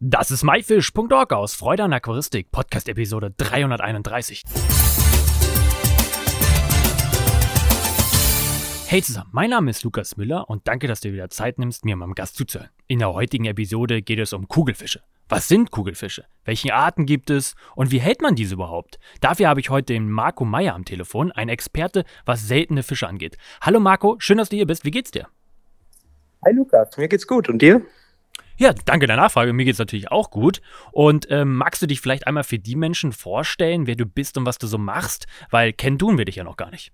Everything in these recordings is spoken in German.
Das ist myfish.org aus Freude an Aquaristik, Podcast-Episode 331. Hey zusammen, mein Name ist Lukas Müller und danke, dass du wieder Zeit nimmst, mir meinem Gast zuzuhören. In der heutigen Episode geht es um Kugelfische. Was sind Kugelfische? Welche Arten gibt es? Und wie hält man diese überhaupt? Dafür habe ich heute den Marco Meyer am Telefon, ein Experte, was seltene Fische angeht. Hallo Marco, schön, dass du hier bist. Wie geht's dir? Hi Lukas, mir geht's gut. Und dir? Ja, danke der Nachfrage. Mir geht es natürlich auch gut. Und ähm, magst du dich vielleicht einmal für die Menschen vorstellen, wer du bist und was du so machst? Weil kennen tun wir dich ja noch gar nicht.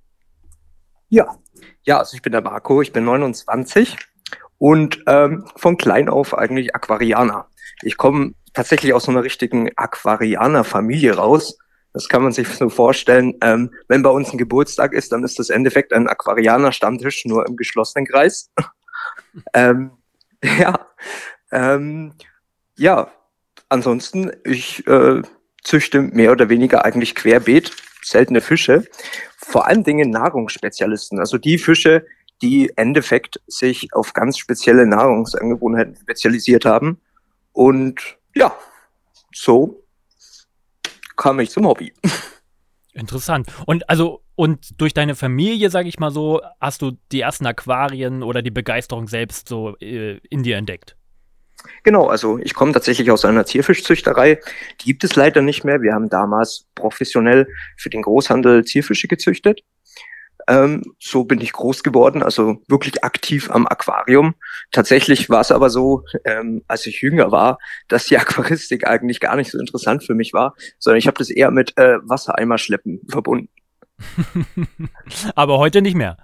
Ja, ja, also ich bin der Marco, ich bin 29 und ähm, von klein auf eigentlich Aquarianer. Ich komme tatsächlich aus so einer richtigen Aquarianer-Familie raus. Das kann man sich so vorstellen. Ähm, wenn bei uns ein Geburtstag ist, dann ist das Endeffekt ein Aquarianer-Stammtisch, nur im geschlossenen Kreis. ähm, ja, ähm, ja, ansonsten, ich äh, züchte mehr oder weniger eigentlich querbeet seltene Fische, vor allen Dingen Nahrungsspezialisten, also die Fische, die Endeffekt sich auf ganz spezielle Nahrungsangewohnheiten spezialisiert haben. Und ja, so kam ich zum Hobby. Interessant. Und also und durch deine Familie, sage ich mal so, hast du die ersten Aquarien oder die Begeisterung selbst so äh, in dir entdeckt? Genau, also ich komme tatsächlich aus einer Zierfischzüchterei. Die gibt es leider nicht mehr. Wir haben damals professionell für den Großhandel Zierfische gezüchtet. Ähm, so bin ich groß geworden, also wirklich aktiv am Aquarium. Tatsächlich war es aber so, ähm, als ich jünger war, dass die Aquaristik eigentlich gar nicht so interessant für mich war, sondern ich habe das eher mit äh, Wassereimerschleppen verbunden. aber heute nicht mehr.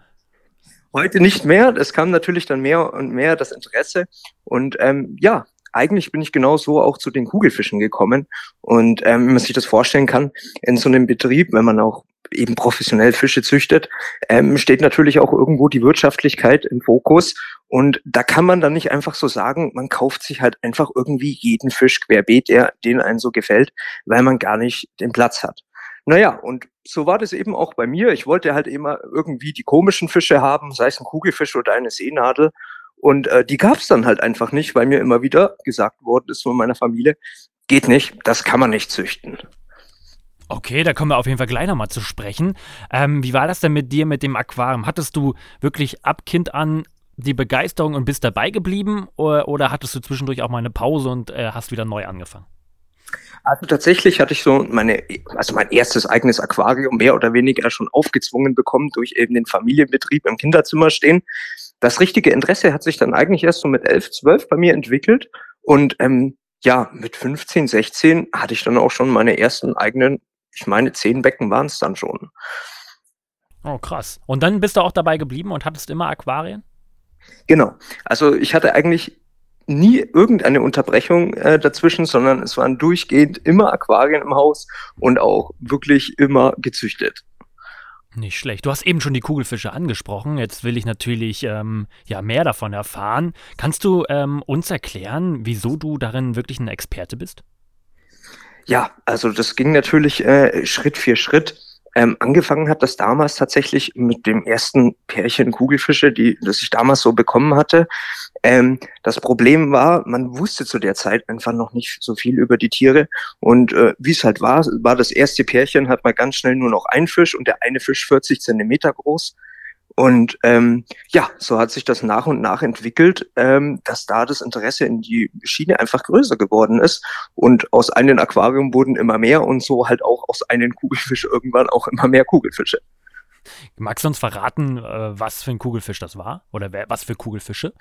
Heute nicht mehr. Es kam natürlich dann mehr und mehr das Interesse. Und ähm, ja, eigentlich bin ich genau so auch zu den Kugelfischen gekommen. Und ähm, wenn man sich das vorstellen kann, in so einem Betrieb, wenn man auch eben professionell Fische züchtet, ähm, steht natürlich auch irgendwo die Wirtschaftlichkeit im Fokus. Und da kann man dann nicht einfach so sagen, man kauft sich halt einfach irgendwie jeden Fisch querbeet, der den einen so gefällt, weil man gar nicht den Platz hat. Naja, und so war das eben auch bei mir. Ich wollte halt immer irgendwie die komischen Fische haben, sei es ein Kugelfisch oder eine Seenadel. Und äh, die gab es dann halt einfach nicht, weil mir immer wieder gesagt worden ist von meiner Familie, geht nicht, das kann man nicht züchten. Okay, da kommen wir auf jeden Fall gleich nochmal zu sprechen. Ähm, wie war das denn mit dir mit dem Aquarium? Hattest du wirklich ab Kind an die Begeisterung und bist dabei geblieben oder, oder hattest du zwischendurch auch mal eine Pause und äh, hast wieder neu angefangen? Also tatsächlich hatte ich so meine, also mein erstes eigenes Aquarium mehr oder weniger schon aufgezwungen bekommen durch eben den Familienbetrieb im Kinderzimmer stehen. Das richtige Interesse hat sich dann eigentlich erst so mit elf, zwölf bei mir entwickelt und ähm, ja, mit 15, 16 hatte ich dann auch schon meine ersten eigenen, ich meine, zehn Becken waren es dann schon. Oh, krass. Und dann bist du auch dabei geblieben und hattest immer Aquarien? Genau. Also ich hatte eigentlich nie irgendeine Unterbrechung äh, dazwischen, sondern es waren durchgehend immer Aquarien im Haus und auch wirklich immer gezüchtet. Nicht schlecht. Du hast eben schon die Kugelfische angesprochen. Jetzt will ich natürlich ähm, ja mehr davon erfahren. Kannst du ähm, uns erklären, wieso du darin wirklich ein Experte bist? Ja, also das ging natürlich äh, Schritt für Schritt. Ähm, angefangen hat das damals tatsächlich mit dem ersten Pärchen Kugelfische, die das ich damals so bekommen hatte. Ähm, das Problem war, man wusste zu der Zeit einfach noch nicht so viel über die Tiere. Und äh, wie es halt war, war das erste Pärchen, hat man ganz schnell nur noch ein Fisch und der eine Fisch 40 Zentimeter groß. Und ähm, ja, so hat sich das nach und nach entwickelt, ähm, dass da das Interesse in die Schiene einfach größer geworden ist. Und aus einem Aquarium wurden immer mehr und so halt auch aus einem Kugelfisch irgendwann auch immer mehr Kugelfische. Magst du uns verraten, äh, was für ein Kugelfisch das war? Oder wer, was für Kugelfische?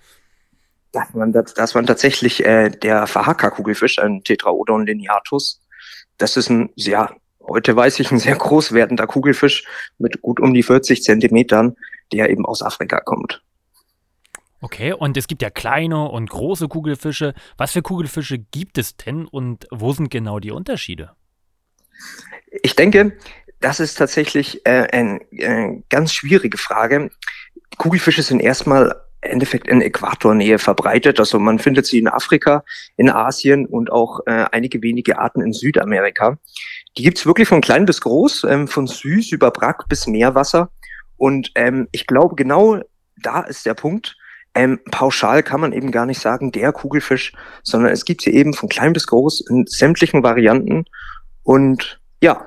Das waren, das, das waren tatsächlich äh, der Verhacker-Kugelfisch, ein Tetraodon lineatus. Das ist ein sehr, heute weiß ich, ein sehr groß werdender Kugelfisch mit gut um die 40 Zentimetern, der eben aus Afrika kommt. Okay, und es gibt ja kleine und große Kugelfische. Was für Kugelfische gibt es denn und wo sind genau die Unterschiede? Ich denke, das ist tatsächlich äh, eine äh, ganz schwierige Frage. Kugelfische sind erstmal Endeffekt in Äquatornähe verbreitet. Also man findet sie in Afrika, in Asien und auch äh, einige wenige Arten in Südamerika. Die gibt's wirklich von klein bis groß, ähm, von süß über Brack bis Meerwasser. Und ähm, ich glaube, genau da ist der Punkt. ähm, pauschal kann man eben gar nicht sagen, der Kugelfisch, sondern es gibt sie eben von klein bis groß in sämtlichen Varianten. Und ja,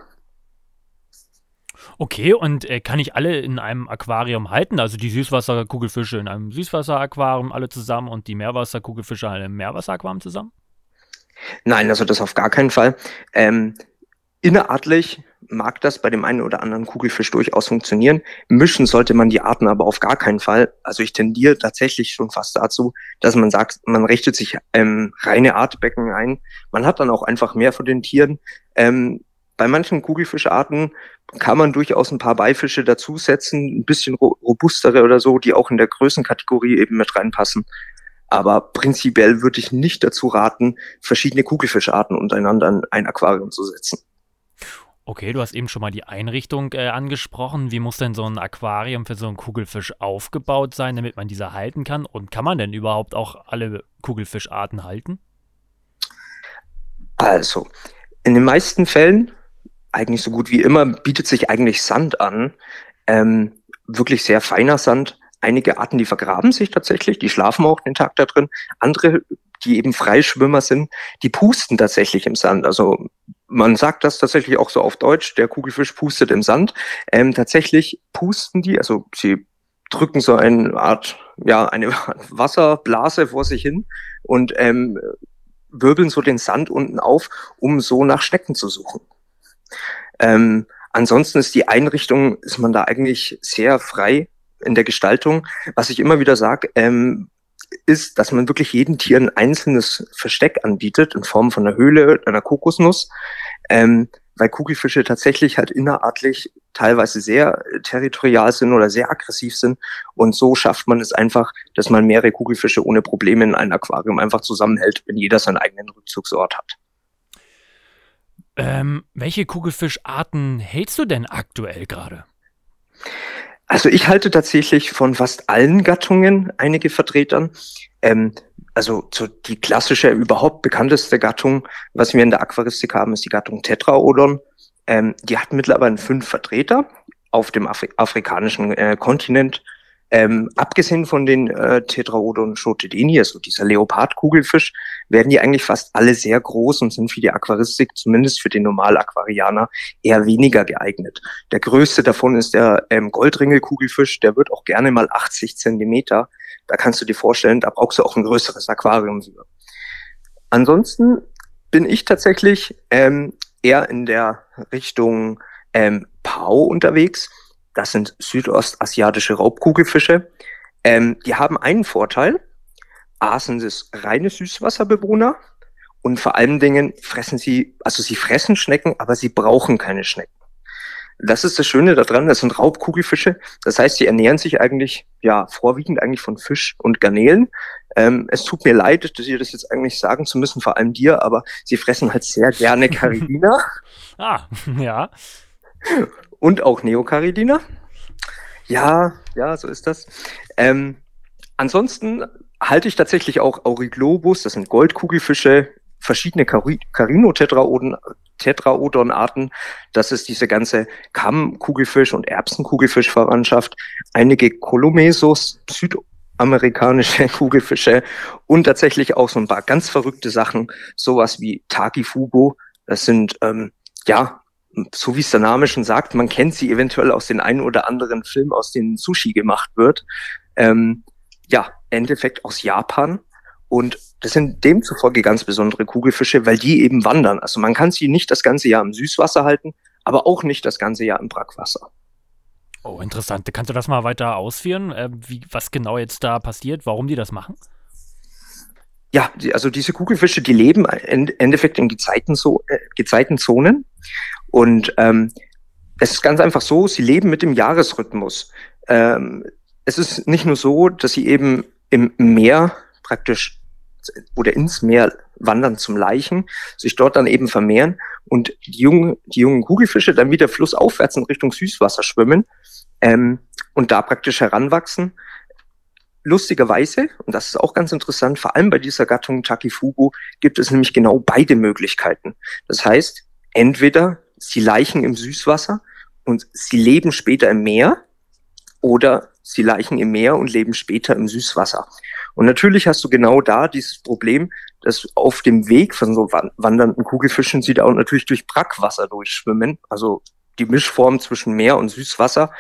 Okay, und äh, kann ich alle in einem Aquarium halten? Also die Süßwasserkugelfische in einem Süßwasseraquarium alle zusammen und die Meerwasserkugelfische in einem Meerwasseraquarium zusammen? Nein, also das auf gar keinen Fall. Ähm, innerartlich mag das bei dem einen oder anderen Kugelfisch durchaus funktionieren. Mischen sollte man die Arten aber auf gar keinen Fall. Also ich tendiere tatsächlich schon fast dazu, dass man sagt, man richtet sich ähm, reine Artbecken ein. Man hat dann auch einfach mehr von den Tieren. Ähm, bei manchen Kugelfischarten kann man durchaus ein paar Beifische dazusetzen, ein bisschen robustere oder so, die auch in der Größenkategorie eben mit reinpassen. Aber prinzipiell würde ich nicht dazu raten, verschiedene Kugelfischarten untereinander in ein Aquarium zu setzen. Okay, du hast eben schon mal die Einrichtung äh, angesprochen. Wie muss denn so ein Aquarium für so einen Kugelfisch aufgebaut sein, damit man diese halten kann? Und kann man denn überhaupt auch alle Kugelfischarten halten? Also, in den meisten Fällen eigentlich so gut wie immer bietet sich eigentlich Sand an. Ähm, wirklich sehr feiner Sand. Einige Arten, die vergraben sich tatsächlich, die schlafen auch den Tag da drin. Andere, die eben Freischwimmer sind, die pusten tatsächlich im Sand. Also man sagt das tatsächlich auch so auf Deutsch, der Kugelfisch pustet im Sand. Ähm, tatsächlich pusten die, also sie drücken so eine Art, ja, eine Wasserblase vor sich hin und ähm, wirbeln so den Sand unten auf, um so nach Schnecken zu suchen. Ähm, ansonsten ist die Einrichtung, ist man da eigentlich sehr frei in der Gestaltung. Was ich immer wieder sage, ähm, ist, dass man wirklich jedem Tier ein einzelnes Versteck anbietet in Form von einer Höhle, einer Kokosnuss, ähm, weil Kugelfische tatsächlich halt innerartlich teilweise sehr territorial sind oder sehr aggressiv sind. Und so schafft man es einfach, dass man mehrere Kugelfische ohne Probleme in einem Aquarium einfach zusammenhält, wenn jeder seinen eigenen Rückzugsort hat. Ähm, welche Kugelfischarten hältst du denn aktuell gerade? Also ich halte tatsächlich von fast allen Gattungen einige Vertretern. Ähm, also so die klassische, überhaupt bekannteste Gattung, was wir in der Aquaristik haben, ist die Gattung Tetraodon. Ähm, die hat mittlerweile fünf Vertreter auf dem Afri afrikanischen äh, Kontinent. Ähm, abgesehen von den äh, Tetraodon schotedini, also dieser Leopardkugelfisch, werden die eigentlich fast alle sehr groß und sind für die Aquaristik, zumindest für den Normalaquarianer, eher weniger geeignet. Der größte davon ist der ähm, Goldringelkugelfisch, der wird auch gerne mal 80 Zentimeter. Da kannst du dir vorstellen, da brauchst du auch ein größeres Aquarium für. Ansonsten bin ich tatsächlich ähm, eher in der Richtung ähm, Pau unterwegs das sind südostasiatische Raubkugelfische. Ähm, die haben einen Vorteil. A sind es reine Süßwasserbewohner und vor allen Dingen fressen sie, also sie fressen Schnecken, aber sie brauchen keine Schnecken. Das ist das Schöne daran, das sind Raubkugelfische. Das heißt, sie ernähren sich eigentlich, ja, vorwiegend eigentlich von Fisch und Garnelen. Ähm, es tut mir leid, dass ihr das jetzt eigentlich sagen zu müssen, vor allem dir, aber sie fressen halt sehr gerne Karibiner. ah, ja und auch Neocaridina. Ja, ja, so ist das. Ähm, ansonsten halte ich tatsächlich auch Auriglobus, das sind Goldkugelfische, verschiedene Carino-Tetraodon-Arten. Das ist diese ganze Kammkugelfisch- und Erbsenkugelfischverwandtschaft. Einige Colomesos, südamerikanische Kugelfische und tatsächlich auch so ein paar ganz verrückte Sachen, sowas wie Takifugo. Das sind ähm, ja so wie es der Name schon sagt, man kennt sie eventuell aus den einen oder anderen Filmen, aus denen Sushi gemacht wird. Ähm, ja, Endeffekt aus Japan. Und das sind demzufolge ganz besondere Kugelfische, weil die eben wandern. Also man kann sie nicht das ganze Jahr im Süßwasser halten, aber auch nicht das ganze Jahr im Brackwasser. Oh, interessant. Kannst du das mal weiter ausführen, äh, wie, was genau jetzt da passiert, warum die das machen? Ja, die, also diese Kugelfische, die leben im Endeffekt in Gezeitenzo äh, Gezeitenzonen und ähm, es ist ganz einfach so, sie leben mit dem Jahresrhythmus. Ähm, es ist nicht nur so, dass sie eben im Meer praktisch oder ins Meer wandern zum Leichen, sich dort dann eben vermehren und die jungen, die jungen Kugelfische dann wieder flussaufwärts in Richtung Süßwasser schwimmen ähm, und da praktisch heranwachsen. Lustigerweise, und das ist auch ganz interessant, vor allem bei dieser Gattung Takifugu gibt es nämlich genau beide Möglichkeiten. Das heißt, entweder sie leichen im Süßwasser und sie leben später im Meer oder sie laichen im Meer und leben später im Süßwasser. Und natürlich hast du genau da dieses Problem, dass auf dem Weg von so wandernden Kugelfischen sie da auch natürlich durch Brackwasser durchschwimmen, also die Mischform zwischen Meer und Süßwasser.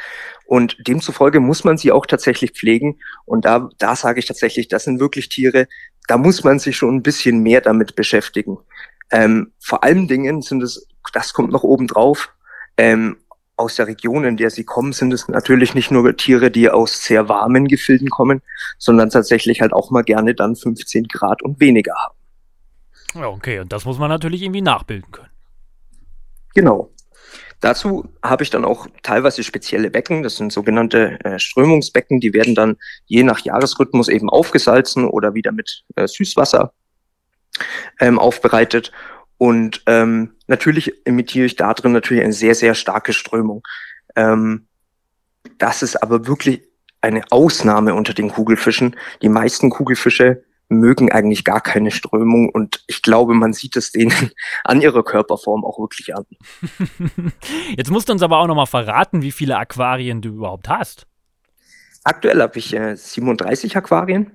Und demzufolge muss man sie auch tatsächlich pflegen. Und da, da sage ich tatsächlich, das sind wirklich Tiere, da muss man sich schon ein bisschen mehr damit beschäftigen. Ähm, vor allen Dingen sind es, das kommt noch oben drauf, ähm, aus der Region, in der sie kommen, sind es natürlich nicht nur Tiere, die aus sehr warmen Gefilden kommen, sondern tatsächlich halt auch mal gerne dann 15 Grad und weniger haben. Ja, okay, und das muss man natürlich irgendwie nachbilden können. Genau. Dazu habe ich dann auch teilweise spezielle Becken, das sind sogenannte äh, Strömungsbecken, die werden dann je nach Jahresrhythmus eben aufgesalzen oder wieder mit äh, Süßwasser ähm, aufbereitet. Und ähm, natürlich imitiere ich da drin natürlich eine sehr, sehr starke Strömung. Ähm, das ist aber wirklich eine Ausnahme unter den Kugelfischen. Die meisten Kugelfische mögen eigentlich gar keine Strömung und ich glaube, man sieht es denen an ihrer Körperform auch wirklich an. Jetzt musst du uns aber auch nochmal verraten, wie viele Aquarien du überhaupt hast. Aktuell habe ich äh, 37 Aquarien.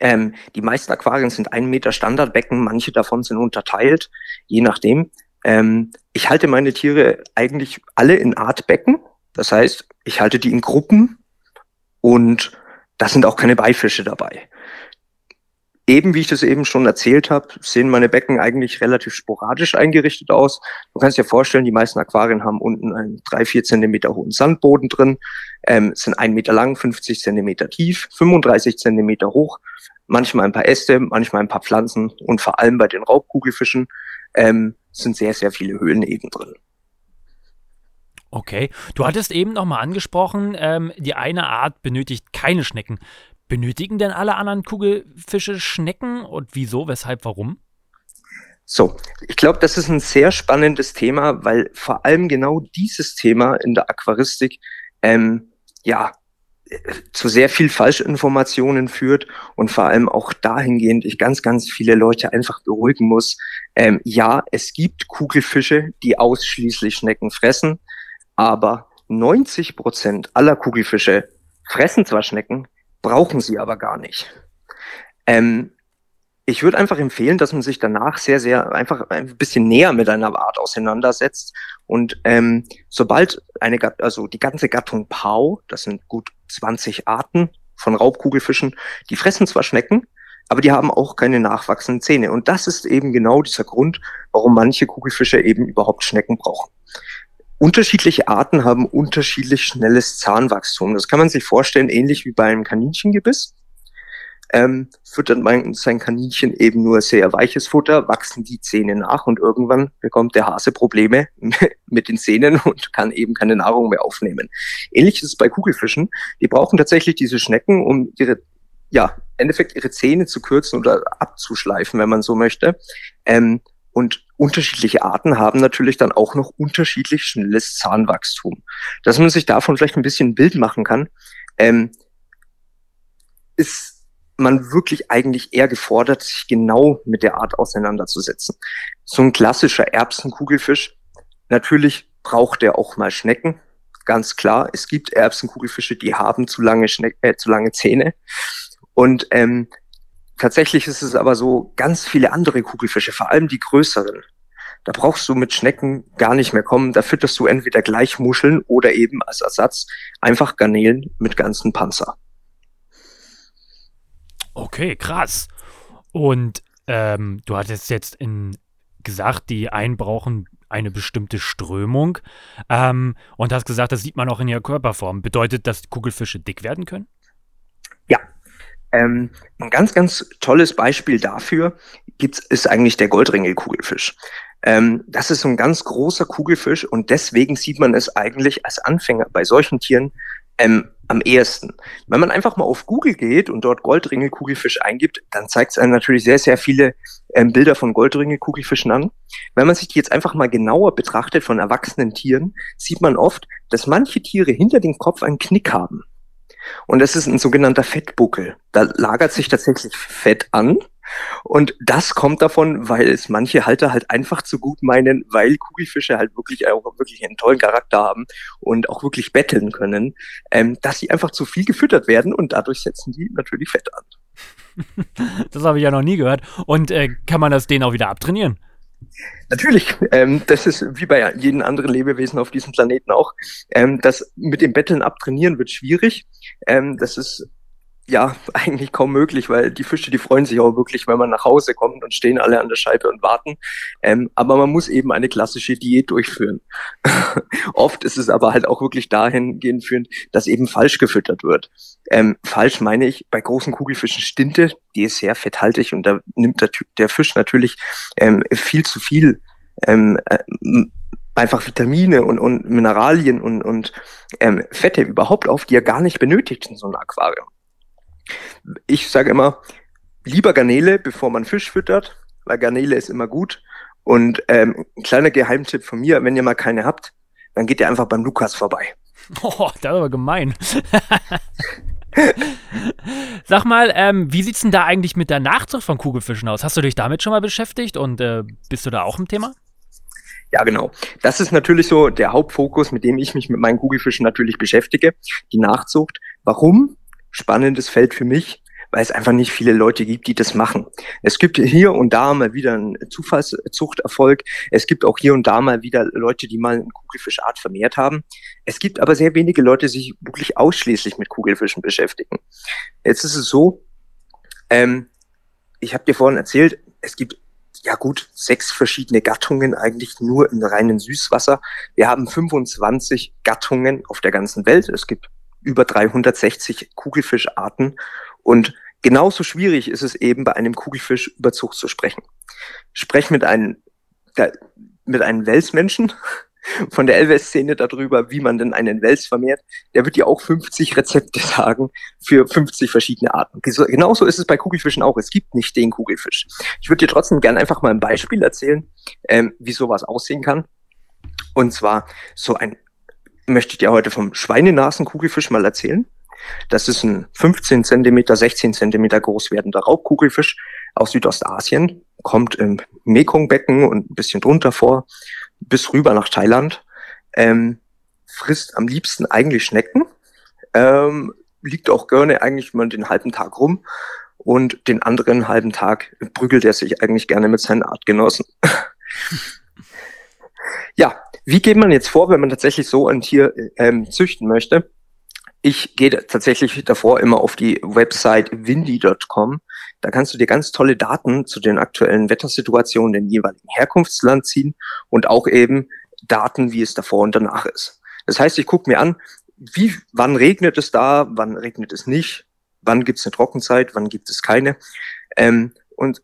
Ähm, die meisten Aquarien sind ein Meter Standardbecken, manche davon sind unterteilt, je nachdem. Ähm, ich halte meine Tiere eigentlich alle in Artbecken. Das heißt, ich halte die in Gruppen und da sind auch keine Beifische dabei. Eben, wie ich das eben schon erzählt habe, sehen meine Becken eigentlich relativ sporadisch eingerichtet aus. Du kannst dir vorstellen, die meisten Aquarien haben unten einen drei, vier Zentimeter hohen Sandboden drin, ähm, sind ein Meter lang, 50 Zentimeter tief, 35 Zentimeter hoch, manchmal ein paar Äste, manchmal ein paar Pflanzen und vor allem bei den Raubkugelfischen ähm, sind sehr, sehr viele Höhlen eben drin. Okay, du hattest eben nochmal angesprochen, ähm, die eine Art benötigt keine Schnecken. Benötigen denn alle anderen Kugelfische Schnecken und wieso, weshalb, warum? So, ich glaube, das ist ein sehr spannendes Thema, weil vor allem genau dieses Thema in der Aquaristik ähm, ja zu sehr viel Falschinformationen führt und vor allem auch dahingehend ich ganz, ganz viele Leute einfach beruhigen muss. Ähm, ja, es gibt Kugelfische, die ausschließlich Schnecken fressen, aber 90 Prozent aller Kugelfische fressen zwar Schnecken, brauchen sie aber gar nicht. Ähm, ich würde einfach empfehlen, dass man sich danach sehr, sehr einfach ein bisschen näher mit einer Art auseinandersetzt. Und ähm, sobald eine, also die ganze Gattung Pau, das sind gut 20 Arten von Raubkugelfischen, die fressen zwar Schnecken, aber die haben auch keine nachwachsenden Zähne. Und das ist eben genau dieser Grund, warum manche Kugelfische eben überhaupt Schnecken brauchen. Unterschiedliche Arten haben unterschiedlich schnelles Zahnwachstum. Das kann man sich vorstellen, ähnlich wie bei einem Kaninchengebiss. Ähm, füttert man sein Kaninchen eben nur sehr weiches Futter, wachsen die Zähne nach und irgendwann bekommt der Hase Probleme mit den Zähnen und kann eben keine Nahrung mehr aufnehmen. Ähnlich ist es bei Kugelfischen. Die brauchen tatsächlich diese Schnecken, um ihre, ja, im Endeffekt ihre Zähne zu kürzen oder abzuschleifen, wenn man so möchte. Ähm, und unterschiedliche Arten haben natürlich dann auch noch unterschiedlich schnelles Zahnwachstum. Dass man sich davon vielleicht ein bisschen ein Bild machen kann, ähm, ist man wirklich eigentlich eher gefordert, sich genau mit der Art auseinanderzusetzen. So ein klassischer Erbsenkugelfisch, natürlich braucht er auch mal Schnecken, ganz klar. Es gibt Erbsenkugelfische, die haben zu lange, Schneck äh, zu lange Zähne. Und ähm, Tatsächlich ist es aber so, ganz viele andere Kugelfische, vor allem die größeren, da brauchst du mit Schnecken gar nicht mehr kommen. Da fütterst du entweder gleich Muscheln oder eben als Ersatz einfach Garnelen mit ganzen Panzer. Okay, krass. Und ähm, du hattest jetzt in, gesagt, die einen brauchen eine bestimmte Strömung ähm, und hast gesagt, das sieht man auch in ihrer Körperform. Bedeutet, dass Kugelfische dick werden können? Ja, ähm, ein ganz, ganz tolles Beispiel dafür gibt's, ist eigentlich der Goldringelkugelfisch. Ähm, das ist so ein ganz großer Kugelfisch und deswegen sieht man es eigentlich als Anfänger bei solchen Tieren ähm, am ehesten. Wenn man einfach mal auf Google geht und dort Goldringelkugelfisch eingibt, dann zeigt es einem natürlich sehr, sehr viele ähm, Bilder von Goldringelkugelfischen an. Wenn man sich die jetzt einfach mal genauer betrachtet von erwachsenen Tieren, sieht man oft, dass manche Tiere hinter dem Kopf einen Knick haben. Und das ist ein sogenannter Fettbuckel. Da lagert sich tatsächlich Fett an Und das kommt davon, weil es manche Halter halt einfach zu gut meinen, weil Kugelfische halt wirklich auch wirklich einen tollen Charakter haben und auch wirklich betteln können, ähm, dass sie einfach zu viel gefüttert werden und dadurch setzen die natürlich Fett an. Das habe ich ja noch nie gehört. Und äh, kann man das denen auch wieder abtrainieren? Natürlich, ähm, das ist wie bei jedem anderen Lebewesen auf diesem Planeten auch. Ähm, das mit dem Betteln abtrainieren wird schwierig. Ähm, das ist ja, eigentlich kaum möglich, weil die Fische, die freuen sich auch wirklich, wenn man nach Hause kommt und stehen alle an der Scheibe und warten. Ähm, aber man muss eben eine klassische Diät durchführen. Oft ist es aber halt auch wirklich dahingehend führend, dass eben falsch gefüttert wird. Ähm, falsch meine ich bei großen Kugelfischen Stinte, die ist sehr fetthaltig und da nimmt der, der Fisch natürlich ähm, viel zu viel ähm, äh, einfach Vitamine und, und Mineralien und, und ähm, Fette überhaupt auf, die er gar nicht benötigt in so einem Aquarium. Ich sage immer, lieber Garnele, bevor man Fisch füttert, weil Garnele ist immer gut. Und ähm, ein kleiner Geheimtipp von mir, wenn ihr mal keine habt, dann geht ihr einfach beim Lukas vorbei. Oh, das ist aber gemein. Sag mal, ähm, wie sieht's denn da eigentlich mit der Nachzucht von Kugelfischen aus? Hast du dich damit schon mal beschäftigt und äh, bist du da auch im Thema? Ja, genau. Das ist natürlich so der Hauptfokus, mit dem ich mich mit meinen Kugelfischen natürlich beschäftige, die Nachzucht. Warum? Spannendes Feld für mich, weil es einfach nicht viele Leute gibt, die das machen. Es gibt hier und da mal wieder einen Zufallszuchterfolg. Es gibt auch hier und da mal wieder Leute, die mal eine Kugelfischart vermehrt haben. Es gibt aber sehr wenige Leute, die sich wirklich ausschließlich mit Kugelfischen beschäftigen. Jetzt ist es so, ähm, ich habe dir vorhin erzählt, es gibt ja gut, sechs verschiedene Gattungen eigentlich nur im reinen Süßwasser. Wir haben 25 Gattungen auf der ganzen Welt. Es gibt über 360 Kugelfischarten und genauso schwierig ist es eben bei einem Kugelfisch über Zucht zu sprechen. Sprech mit einem, mit einem Welsmenschen von der Elwes-Szene darüber, wie man denn einen Wels vermehrt, der wird dir auch 50 Rezepte sagen für 50 verschiedene Arten. Genauso ist es bei Kugelfischen auch. Es gibt nicht den Kugelfisch. Ich würde dir trotzdem gerne einfach mal ein Beispiel erzählen, ähm, wie sowas aussehen kann. Und zwar so ein möchte ich dir heute vom Schweinenasenkugelfisch mal erzählen. Das ist ein 15 Zentimeter, 16 Zentimeter groß werdender Raubkugelfisch aus Südostasien, kommt im Mekongbecken und ein bisschen drunter vor, bis rüber nach Thailand, ähm, frisst am liebsten eigentlich Schnecken, ähm, liegt auch gerne eigentlich mal den halben Tag rum und den anderen halben Tag prügelt er sich eigentlich gerne mit seinen Artgenossen. ja, wie geht man jetzt vor, wenn man tatsächlich so ein Tier ähm, züchten möchte? Ich gehe tatsächlich davor immer auf die Website windy.com. Da kannst du dir ganz tolle Daten zu den aktuellen Wettersituationen im jeweiligen Herkunftsland ziehen und auch eben Daten, wie es davor und danach ist. Das heißt, ich gucke mir an, wie, wann regnet es da, wann regnet es nicht, wann gibt es eine Trockenzeit, wann gibt es keine. Ähm, und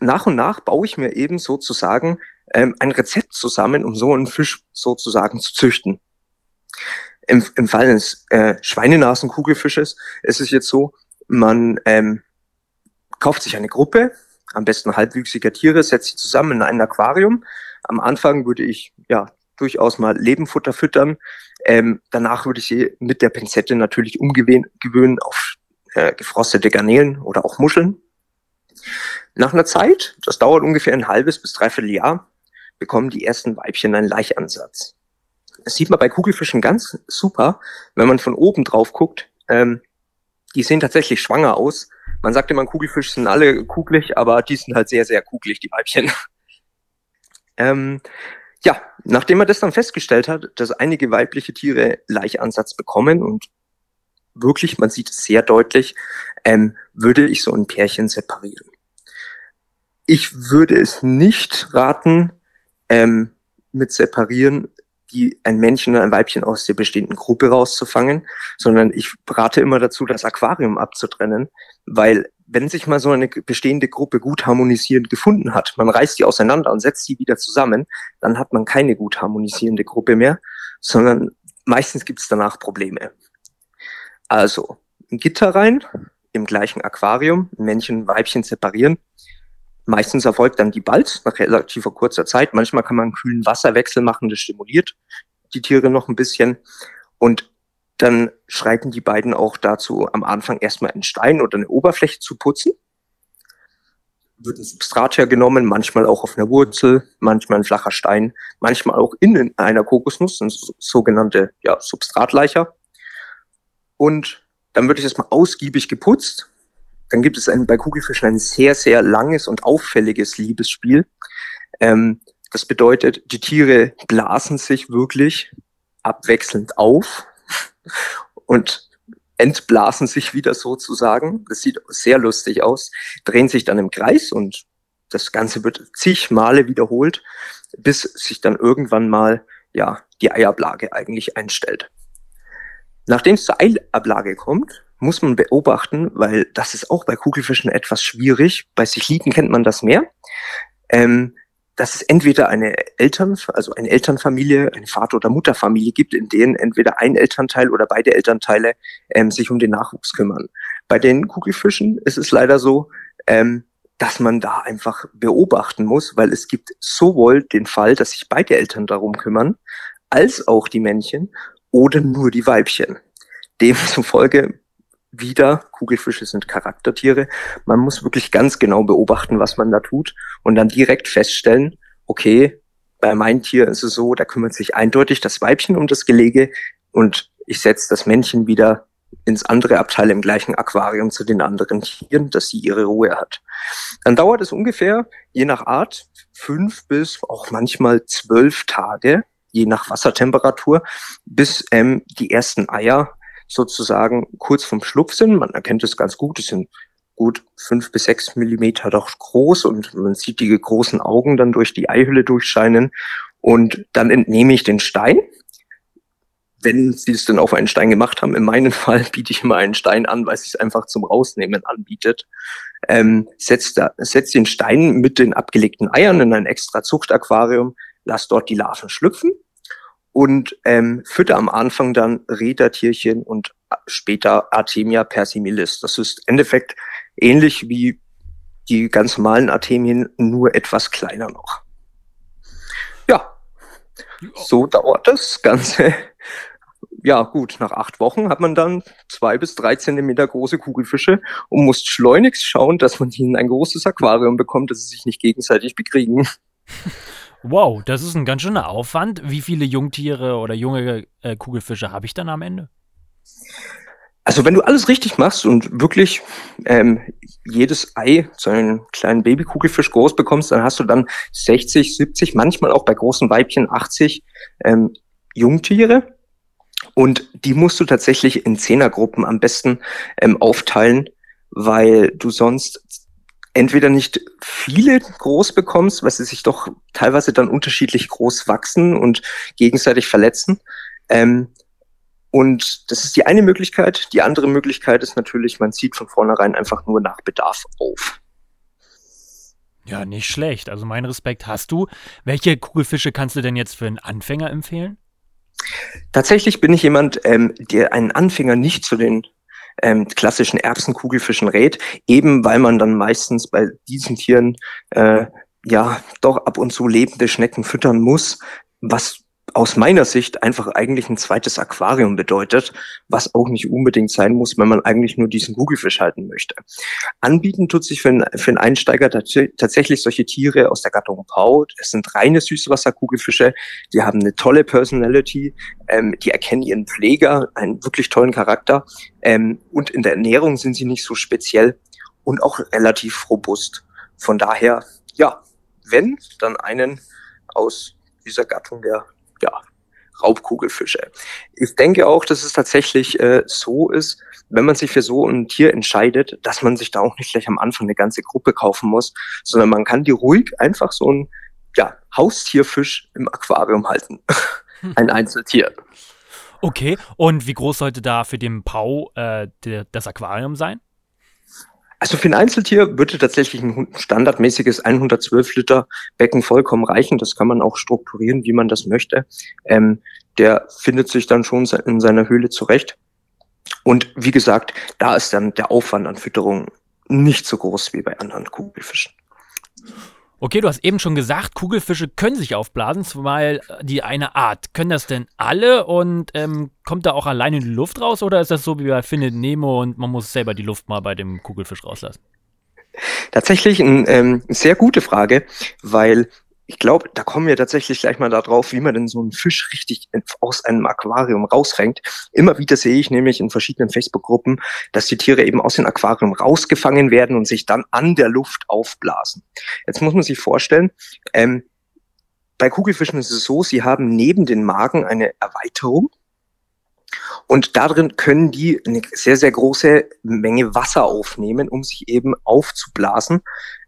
nach und nach baue ich mir eben sozusagen ähm, ein Rezept zusammen, um so einen Fisch sozusagen zu züchten. Im, im Fall eines äh, Schweinenasenkugelfisches ist es jetzt so, man ähm, kauft sich eine Gruppe, am besten halbwüchsiger Tiere, setzt sie zusammen in ein Aquarium. Am Anfang würde ich ja durchaus mal Lebenfutter füttern. Ähm, danach würde ich sie mit der Pinzette natürlich umgewöhnen auf äh, gefrostete Garnelen oder auch Muscheln. Nach einer Zeit, das dauert ungefähr ein halbes bis dreiviertel Jahr, bekommen die ersten Weibchen einen Laichansatz. Das sieht man bei Kugelfischen ganz super, wenn man von oben drauf guckt. Ähm, die sehen tatsächlich schwanger aus. Man sagt immer, Kugelfische sind alle kugelig, aber die sind halt sehr, sehr kugelig, die Weibchen. ähm, ja, nachdem man das dann festgestellt hat, dass einige weibliche Tiere Laichansatz bekommen und wirklich, man sieht es sehr deutlich, ähm, würde ich so ein Pärchen separieren. Ich würde es nicht raten, ähm, mit separieren, die ein Männchen und ein Weibchen aus der bestehenden Gruppe rauszufangen, sondern ich rate immer dazu, das Aquarium abzutrennen, weil wenn sich mal so eine bestehende Gruppe gut harmonisierend gefunden hat, man reißt die auseinander und setzt die wieder zusammen, dann hat man keine gut harmonisierende Gruppe mehr, sondern meistens gibt es danach Probleme. Also ein Gitter rein, im gleichen Aquarium, Männchen und Weibchen separieren, Meistens erfolgt dann die Balz nach relativer kurzer Zeit. Manchmal kann man einen kühlen Wasserwechsel machen, das stimuliert die Tiere noch ein bisschen. Und dann schreiten die beiden auch dazu, am Anfang erstmal einen Stein oder eine Oberfläche zu putzen. wird ein Substrat hergenommen, manchmal auch auf einer Wurzel, manchmal ein flacher Stein, manchmal auch in einer Kokosnuss, ein sogenannte ja, Substratleicher. Und dann wird es erstmal ausgiebig geputzt. Dann gibt es ein, bei Kugelfischen ein sehr, sehr langes und auffälliges Liebesspiel. Ähm, das bedeutet, die Tiere blasen sich wirklich abwechselnd auf und entblasen sich wieder sozusagen. Das sieht sehr lustig aus, drehen sich dann im Kreis und das Ganze wird zig Male wiederholt, bis sich dann irgendwann mal ja die Eiablage eigentlich einstellt. Nachdem es zur Eiablage kommt, muss man beobachten, weil das ist auch bei Kugelfischen etwas schwierig. Bei Cichliden kennt man das mehr. Ähm, dass es entweder eine Eltern, also eine Elternfamilie, eine Vater- oder Mutterfamilie gibt, in denen entweder ein Elternteil oder beide Elternteile ähm, sich um den Nachwuchs kümmern. Bei den Kugelfischen ist es leider so, ähm, dass man da einfach beobachten muss, weil es gibt sowohl den Fall, dass sich beide Eltern darum kümmern, als auch die Männchen oder nur die Weibchen. Demzufolge wieder, Kugelfische sind Charaktertiere. Man muss wirklich ganz genau beobachten, was man da tut und dann direkt feststellen, okay, bei meinem Tier ist es so, da kümmert sich eindeutig das Weibchen um das Gelege und ich setze das Männchen wieder ins andere Abteil im gleichen Aquarium zu den anderen Tieren, dass sie ihre Ruhe hat. Dann dauert es ungefähr, je nach Art, fünf bis auch manchmal zwölf Tage, je nach Wassertemperatur, bis ähm, die ersten Eier sozusagen kurz vom Schlupf sind. Man erkennt es ganz gut, es sind gut fünf bis sechs Millimeter doch groß und man sieht die großen Augen dann durch die Eihülle durchscheinen. Und dann entnehme ich den Stein. Wenn sie es denn auf einen Stein gemacht haben, in meinem Fall biete ich immer einen Stein an, weil es sich einfach zum Rausnehmen anbietet. Ähm, setzt, da, setzt den Stein mit den abgelegten Eiern in ein extra Zuchtaquarium, lass dort die Larven schlüpfen und ähm, fütter am Anfang dann Rädertierchen und später Artemia persimilis. Das ist im Endeffekt ähnlich wie die ganz normalen Artemien, nur etwas kleiner noch. Ja, so dauert das Ganze. Ja, gut, nach acht Wochen hat man dann zwei bis drei Zentimeter große Kugelfische und muss schleunigst schauen, dass man ihnen ein großes Aquarium bekommt, dass sie sich nicht gegenseitig bekriegen. Wow, das ist ein ganz schöner Aufwand. Wie viele Jungtiere oder junge äh, Kugelfische habe ich dann am Ende? Also wenn du alles richtig machst und wirklich ähm, jedes Ei zu einem kleinen Babykugelfisch groß bekommst, dann hast du dann 60, 70, manchmal auch bei großen Weibchen 80 ähm, Jungtiere. Und die musst du tatsächlich in Zehnergruppen am besten ähm, aufteilen, weil du sonst entweder nicht viele groß bekommst, weil sie sich doch teilweise dann unterschiedlich groß wachsen und gegenseitig verletzen. Ähm, und das ist die eine Möglichkeit. Die andere Möglichkeit ist natürlich, man zieht von vornherein einfach nur nach Bedarf auf. Ja, nicht schlecht. Also mein Respekt hast du. Welche Kugelfische kannst du denn jetzt für einen Anfänger empfehlen? Tatsächlich bin ich jemand, ähm, der einen Anfänger nicht zu den ähm, klassischen Erbsenkugelfischen rät, eben weil man dann meistens bei diesen Tieren äh, ja doch ab und zu lebende Schnecken füttern muss, was aus meiner Sicht einfach eigentlich ein zweites Aquarium bedeutet, was auch nicht unbedingt sein muss, wenn man eigentlich nur diesen Kugelfisch halten möchte. Anbieten tut sich für einen, für einen Einsteiger tatsächlich solche Tiere aus der Gattung Pau. Es sind reine Süßwasserkugelfische, die haben eine tolle Personality, ähm, die erkennen ihren Pfleger, einen wirklich tollen Charakter ähm, und in der Ernährung sind sie nicht so speziell und auch relativ robust. Von daher, ja, wenn, dann einen aus dieser Gattung der ja, Raubkugelfische. Ich denke auch, dass es tatsächlich äh, so ist, wenn man sich für so ein Tier entscheidet, dass man sich da auch nicht gleich am Anfang eine ganze Gruppe kaufen muss, sondern man kann die ruhig einfach so ein ja, Haustierfisch im Aquarium halten. ein Einzeltier. Okay, und wie groß sollte da für den Pau äh, der, das Aquarium sein? Also für ein Einzeltier würde tatsächlich ein standardmäßiges 112 Liter Becken vollkommen reichen. Das kann man auch strukturieren, wie man das möchte. Ähm, der findet sich dann schon in seiner Höhle zurecht. Und wie gesagt, da ist dann der Aufwand an Fütterung nicht so groß wie bei anderen Kugelfischen. Okay, du hast eben schon gesagt, Kugelfische können sich aufblasen, zumal die eine Art. Können das denn alle und ähm, kommt da auch alleine die Luft raus oder ist das so wie bei Findet Nemo und man muss selber die Luft mal bei dem Kugelfisch rauslassen? Tatsächlich eine ähm, sehr gute Frage, weil ich glaube, da kommen wir tatsächlich gleich mal darauf, wie man denn so einen Fisch richtig aus einem Aquarium rausfängt. Immer wieder sehe ich nämlich in verschiedenen Facebook-Gruppen, dass die Tiere eben aus dem Aquarium rausgefangen werden und sich dann an der Luft aufblasen. Jetzt muss man sich vorstellen, ähm, bei Kugelfischen ist es so, sie haben neben den Magen eine Erweiterung. Und darin können die eine sehr, sehr große Menge Wasser aufnehmen, um sich eben aufzublasen,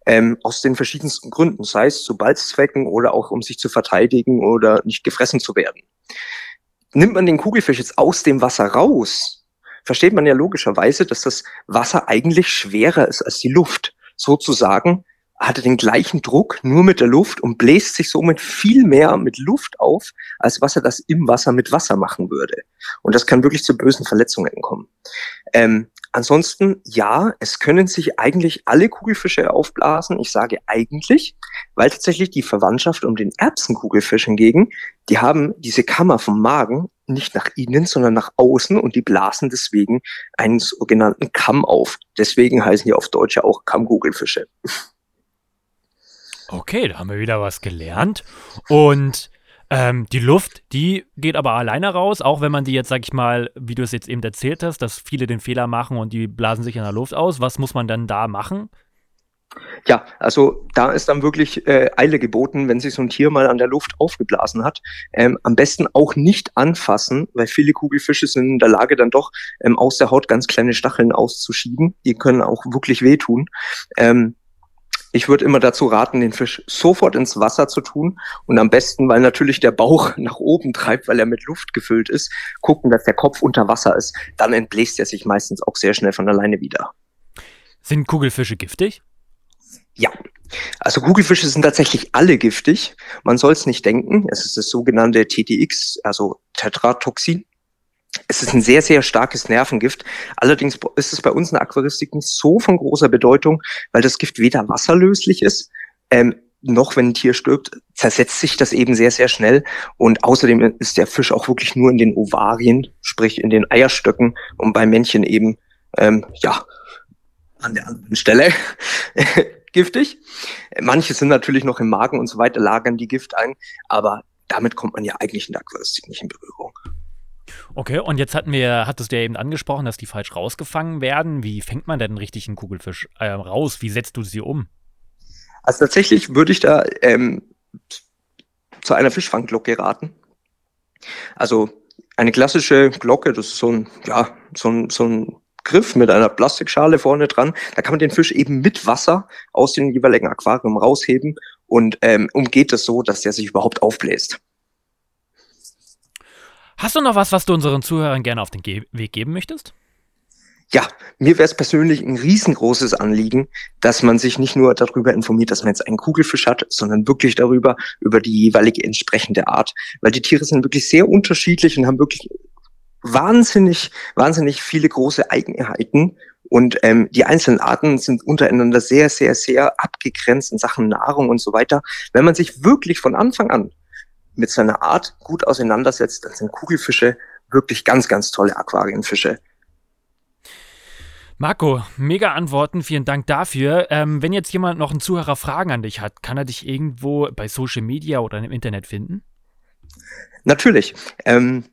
ähm, aus den verschiedensten Gründen, sei es zu Balzzwecken oder auch um sich zu verteidigen oder nicht gefressen zu werden. Nimmt man den Kugelfisch jetzt aus dem Wasser raus, versteht man ja logischerweise, dass das Wasser eigentlich schwerer ist als die Luft. Sozusagen hat er den gleichen Druck nur mit der Luft und bläst sich somit viel mehr mit Luft auf, als was er das im Wasser mit Wasser machen würde. Und das kann wirklich zu bösen Verletzungen kommen. Ähm, ansonsten, ja, es können sich eigentlich alle Kugelfische aufblasen. Ich sage eigentlich, weil tatsächlich die Verwandtschaft um den Erbsenkugelfisch hingegen, die haben diese Kammer vom Magen nicht nach innen, sondern nach außen und die blasen deswegen einen sogenannten Kamm auf. Deswegen heißen die auf Deutsch ja auch Kammkugelfische. Okay, da haben wir wieder was gelernt. Und ähm, die Luft, die geht aber alleine raus, auch wenn man die jetzt, sag ich mal, wie du es jetzt eben erzählt hast, dass viele den Fehler machen und die blasen sich in der Luft aus. Was muss man dann da machen? Ja, also da ist dann wirklich äh, Eile geboten, wenn sich so ein Tier mal an der Luft aufgeblasen hat. Ähm, am besten auch nicht anfassen, weil viele Kugelfische sind in der Lage, dann doch ähm, aus der Haut ganz kleine Stacheln auszuschieben. Die können auch wirklich wehtun. Ähm, ich würde immer dazu raten, den Fisch sofort ins Wasser zu tun und am besten, weil natürlich der Bauch nach oben treibt, weil er mit Luft gefüllt ist, gucken, dass der Kopf unter Wasser ist. Dann entbläst er sich meistens auch sehr schnell von alleine wieder. Sind Kugelfische giftig? Ja. Also Kugelfische sind tatsächlich alle giftig. Man soll es nicht denken. Es ist das sogenannte TTX, also Tetratoxin. Es ist ein sehr, sehr starkes Nervengift. Allerdings ist es bei uns in der Aquaristik nicht so von großer Bedeutung, weil das Gift weder wasserlöslich ist, ähm, noch wenn ein Tier stirbt, zersetzt sich das eben sehr, sehr schnell. Und außerdem ist der Fisch auch wirklich nur in den Ovarien, sprich in den Eierstöcken und bei Männchen eben, ähm, ja, an der anderen Stelle giftig. Manche sind natürlich noch im Magen und so weiter, lagern die Gift ein, aber damit kommt man ja eigentlich in der Aquaristik nicht in Berührung. Okay, und jetzt hatten wir, hattest du ja eben angesprochen, dass die falsch rausgefangen werden. Wie fängt man denn richtig einen Kugelfisch äh, raus? Wie setzt du sie um? Also tatsächlich würde ich da ähm, zu einer Fischfangglocke raten. Also eine klassische Glocke, das ist so ein, ja, so ein, so ein Griff mit einer Plastikschale vorne dran. Da kann man den Fisch eben mit Wasser aus dem jeweiligen Aquarium rausheben und ähm, umgeht es so, dass der sich überhaupt aufbläst. Hast du noch was, was du unseren Zuhörern gerne auf den Ge Weg geben möchtest? Ja, mir wäre es persönlich ein riesengroßes Anliegen, dass man sich nicht nur darüber informiert, dass man jetzt einen Kugelfisch hat, sondern wirklich darüber, über die jeweilige entsprechende Art. Weil die Tiere sind wirklich sehr unterschiedlich und haben wirklich wahnsinnig, wahnsinnig viele große Eigenheiten. Und ähm, die einzelnen Arten sind untereinander sehr, sehr, sehr abgegrenzt in Sachen Nahrung und so weiter. Wenn man sich wirklich von Anfang an mit seiner Art gut auseinandersetzt, dann sind Kugelfische wirklich ganz, ganz tolle Aquarienfische. Marco, mega Antworten, vielen Dank dafür. Ähm, wenn jetzt jemand noch einen Zuhörer Fragen an dich hat, kann er dich irgendwo bei Social Media oder im Internet finden? Natürlich. Ähm,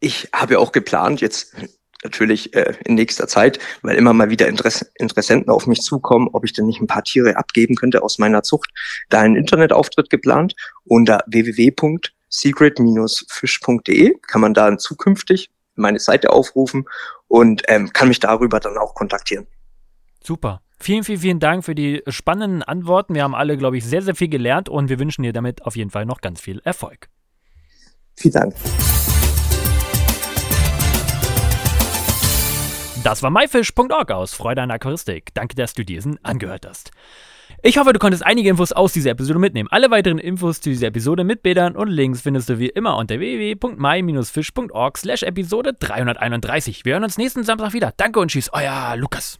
ich habe ja auch geplant, jetzt natürlich äh, in nächster Zeit, weil immer mal wieder Interess Interessenten auf mich zukommen, ob ich denn nicht ein paar Tiere abgeben könnte aus meiner Zucht. Da einen Internetauftritt geplant unter www.secret-fisch.de kann man da zukünftig meine Seite aufrufen und ähm, kann mich darüber dann auch kontaktieren. Super. Vielen, vielen, vielen Dank für die spannenden Antworten. Wir haben alle, glaube ich, sehr, sehr viel gelernt und wir wünschen dir damit auf jeden Fall noch ganz viel Erfolg. Vielen Dank. Das war myfish.org aus Freude an Aquaristik. Danke, dass du diesen angehört hast. Ich hoffe, du konntest einige Infos aus dieser Episode mitnehmen. Alle weiteren Infos zu dieser Episode mit Bildern und Links findest du wie immer unter www.my-fish.org slash Episode 331. Wir hören uns nächsten Samstag wieder. Danke und tschüss, euer Lukas.